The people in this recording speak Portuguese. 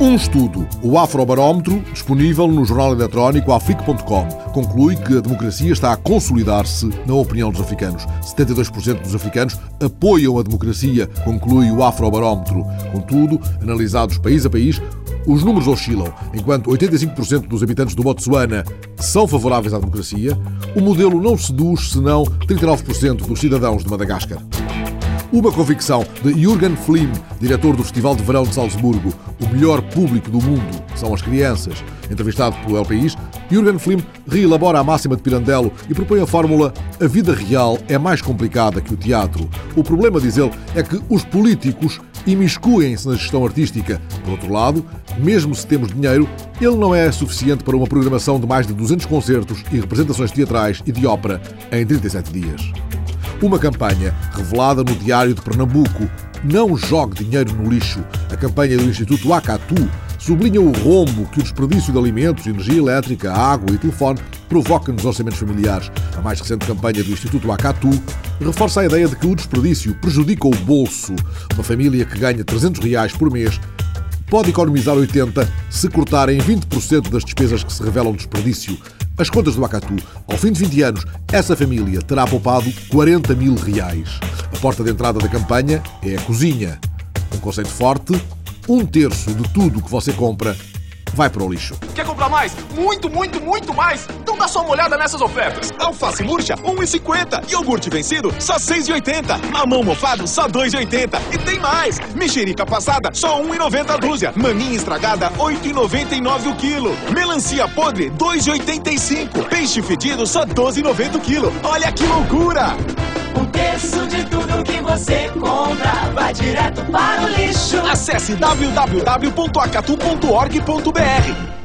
Um estudo, o Afrobarómetro, disponível no jornal eletrónico afrique.com, conclui que a democracia está a consolidar-se na opinião dos africanos. 72% dos africanos apoiam a democracia, conclui o Afrobarómetro. Contudo, analisados país a país, os números oscilam. Enquanto 85% dos habitantes do Botsuana são favoráveis à democracia, o modelo não seduz senão 39% dos cidadãos de Madagascar. Uma convicção de Jürgen Flim, diretor do Festival de Verão de Salzburgo. O melhor público do mundo são as crianças. Entrevistado pelo El País, Jürgen Flim reelabora a máxima de Pirandello e propõe a fórmula a vida real é mais complicada que o teatro. O problema, diz ele, é que os políticos imiscuem-se na gestão artística. Por outro lado, mesmo se temos dinheiro, ele não é suficiente para uma programação de mais de 200 concertos e representações teatrais e de ópera em 37 dias. Uma campanha revelada no Diário de Pernambuco. Não jogue dinheiro no lixo. A campanha do Instituto Acatu sublinha o rombo que o desperdício de alimentos, energia elétrica, água e telefone provoca nos orçamentos familiares. A mais recente campanha do Instituto Acatu reforça a ideia de que o desperdício prejudica o bolso. Uma família que ganha 300 reais por mês pode economizar 80 se cortarem 20% das despesas que se revelam desperdício. As contas do Acatu. Ao fim de 20 anos, essa família terá poupado 40 mil reais. A porta de entrada da campanha é a cozinha. Um conceito forte: um terço de tudo que você compra vai para o lixo. Quer comprar mais? Muito, muito, muito mais? Então dá só uma olhada nessas ofertas. Alface murcha, 1,50. Iogurte vencido, só 6,80. Mamão mofado, só 2,80. E tem mais. Mexerica passada, só 1,90 a dúzia. Maninha estragada, 8,99 o quilo. Melancia podre, 2,85. Peixe fedido, só 12,90 o quilo. Olha que loucura! Um terço de tudo que você vai direto para o lixo. Acesse www.acatu.org.br